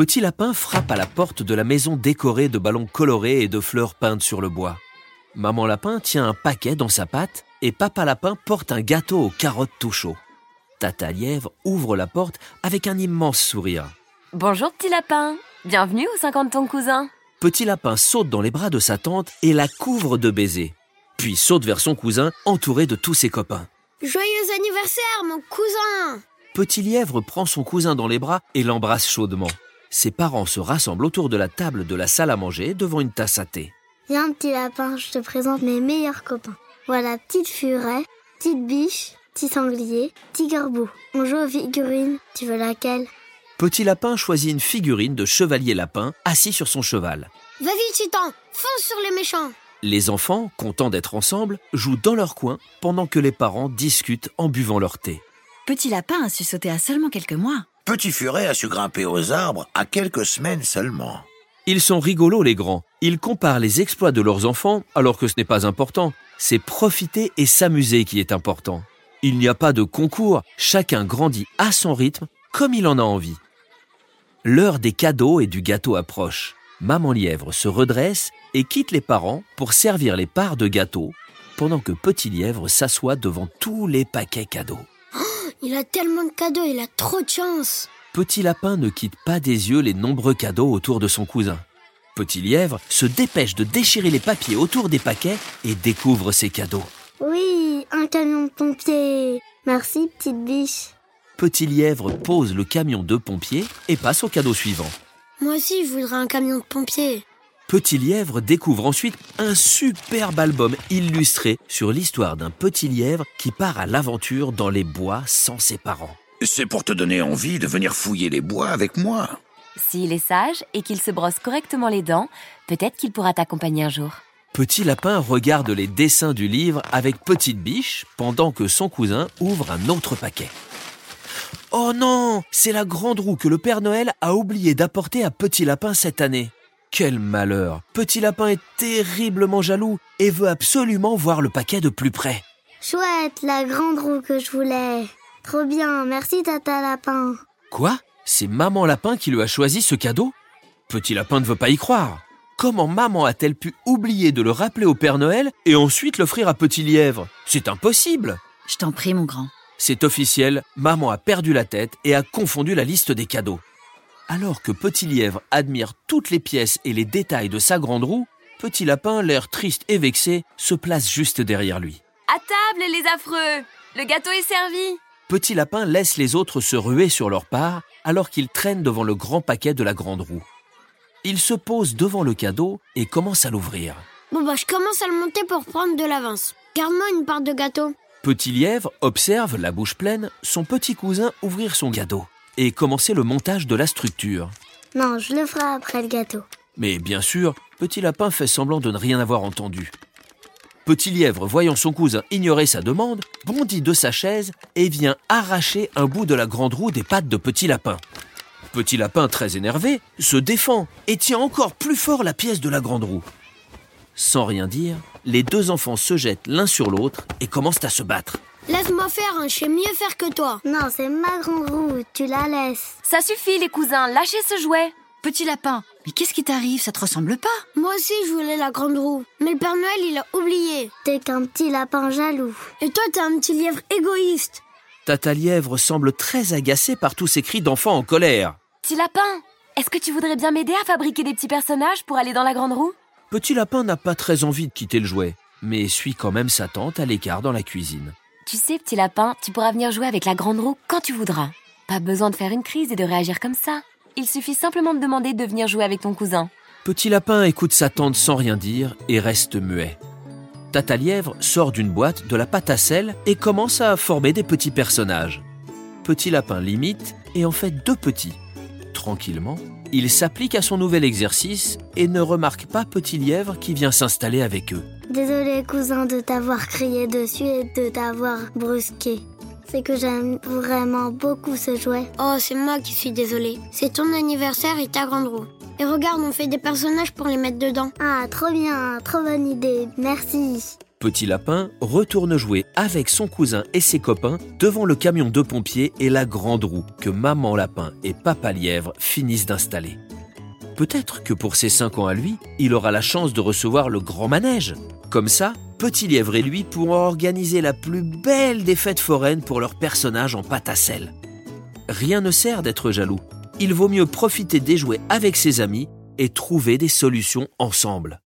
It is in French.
Petit Lapin frappe à la porte de la maison décorée de ballons colorés et de fleurs peintes sur le bois. Maman Lapin tient un paquet dans sa patte et Papa Lapin porte un gâteau aux carottes tout chaud. Tata Lièvre ouvre la porte avec un immense sourire. Bonjour petit lapin, bienvenue au 50 ton cousin. Petit Lapin saute dans les bras de sa tante et la couvre de baisers, puis saute vers son cousin entouré de tous ses copains. Joyeux anniversaire, mon cousin Petit Lièvre prend son cousin dans les bras et l'embrasse chaudement. Ses parents se rassemblent autour de la table de la salle à manger devant une tasse à thé. Viens, petit lapin, je te présente mes meilleurs copains. Voilà, petite furet, petite biche, petit sanglier, petit garbeau. On joue aux figurines. Tu veux laquelle? Petit Lapin choisit une figurine de chevalier lapin assis sur son cheval. Vas-y, Titan, fonce sur les méchants Les enfants, contents d'être ensemble, jouent dans leur coin pendant que les parents discutent en buvant leur thé. Petit lapin a su sauter à seulement quelques mois. Petit furet a su grimper aux arbres à quelques semaines seulement. Ils sont rigolos les grands. Ils comparent les exploits de leurs enfants alors que ce n'est pas important. C'est profiter et s'amuser qui est important. Il n'y a pas de concours, chacun grandit à son rythme comme il en a envie. L'heure des cadeaux et du gâteau approche. Maman Lièvre se redresse et quitte les parents pour servir les parts de gâteau pendant que Petit Lièvre s'assoit devant tous les paquets cadeaux. Il a tellement de cadeaux, il a trop de chance Petit Lapin ne quitte pas des yeux les nombreux cadeaux autour de son cousin. Petit Lièvre se dépêche de déchirer les papiers autour des paquets et découvre ses cadeaux. Oui, un camion de pompier. Merci, petite biche. Petit Lièvre pose le camion de pompier et passe au cadeau suivant. Moi aussi, je voudrais un camion de pompier. Petit Lièvre découvre ensuite un superbe album illustré sur l'histoire d'un petit lièvre qui part à l'aventure dans les bois sans ses parents. C'est pour te donner envie de venir fouiller les bois avec moi. S'il est sage et qu'il se brosse correctement les dents, peut-être qu'il pourra t'accompagner un jour. Petit Lapin regarde les dessins du livre avec Petite Biche pendant que son cousin ouvre un autre paquet. Oh non, c'est la grande roue que le Père Noël a oublié d'apporter à Petit Lapin cette année. Quel malheur Petit Lapin est terriblement jaloux et veut absolument voir le paquet de plus près. Chouette, la grande roue que je voulais. Trop bien, merci Tata Lapin. Quoi? C'est Maman Lapin qui lui a choisi ce cadeau? Petit Lapin ne veut pas y croire. Comment Maman a-t-elle pu oublier de le rappeler au Père Noël et ensuite l'offrir à Petit Lièvre? C'est impossible Je t'en prie, mon grand. C'est officiel, Maman a perdu la tête et a confondu la liste des cadeaux. Alors que Petit Lièvre admire toutes les pièces et les détails de sa grande roue, Petit Lapin, l'air triste et vexé, se place juste derrière lui. À table, les affreux Le gâteau est servi Petit Lapin laisse les autres se ruer sur leur part alors qu'il traîne devant le grand paquet de la grande roue. Il se pose devant le cadeau et commence à l'ouvrir. Bon bah, je commence à le monter pour prendre de l'avance. Garde-moi une part de gâteau. Petit Lièvre observe, la bouche pleine, son petit cousin ouvrir son cadeau et commencer le montage de la structure. Non, je le ferai après le gâteau. Mais bien sûr, Petit Lapin fait semblant de ne rien avoir entendu. Petit Lièvre, voyant son cousin ignorer sa demande, bondit de sa chaise et vient arracher un bout de la grande roue des pattes de Petit Lapin. Petit Lapin, très énervé, se défend et tient encore plus fort la pièce de la grande roue. Sans rien dire, les deux enfants se jettent l'un sur l'autre et commencent à se battre. Laisse-moi faire, hein, je sais mieux faire que toi. Non, c'est ma grande roue, tu la laisses. Ça suffit, les cousins, lâchez ce jouet Petit lapin, mais qu'est-ce qui t'arrive? Ça te ressemble pas? Moi aussi, je voulais la grande roue. Mais le Père Noël, il a oublié. T'es qu'un petit lapin jaloux. Et toi, t'es un petit lièvre égoïste. Tata Lièvre semble très agacée par tous ces cris d'enfants en colère. Petit lapin, est-ce que tu voudrais bien m'aider à fabriquer des petits personnages pour aller dans la grande roue? Petit Lapin n'a pas très envie de quitter le jouet, mais suit quand même sa tante à l'écart dans la cuisine. Tu sais, petit lapin, tu pourras venir jouer avec la grande roue quand tu voudras. Pas besoin de faire une crise et de réagir comme ça. Il suffit simplement de demander de venir jouer avec ton cousin. Petit Lapin écoute sa tante sans rien dire et reste muet. Tata Lièvre sort d'une boîte de la pâte à sel et commence à former des petits personnages. Petit Lapin l'imite et en fait deux petits. Tranquillement, il s'applique à son nouvel exercice et ne remarque pas Petit Lièvre qui vient s'installer avec eux. Désolé, cousin, de t'avoir crié dessus et de t'avoir brusqué. C'est que j'aime vraiment beaucoup ce jouet. Oh, c'est moi qui suis désolée. C'est ton anniversaire et ta grande roue. Et regarde, on fait des personnages pour les mettre dedans. Ah, trop bien, trop bonne idée, merci. Petit Lapin retourne jouer avec son cousin et ses copains devant le camion de pompiers et la grande roue que Maman Lapin et Papa Lièvre finissent d'installer. Peut-être que pour ses 5 ans à lui, il aura la chance de recevoir le grand manège. Comme ça, Petit Lièvre et lui pourront organiser la plus belle des fêtes foraines pour leur personnage en pâte à. Rien ne sert d'être jaloux. Il vaut mieux profiter des jouets avec ses amis et trouver des solutions ensemble.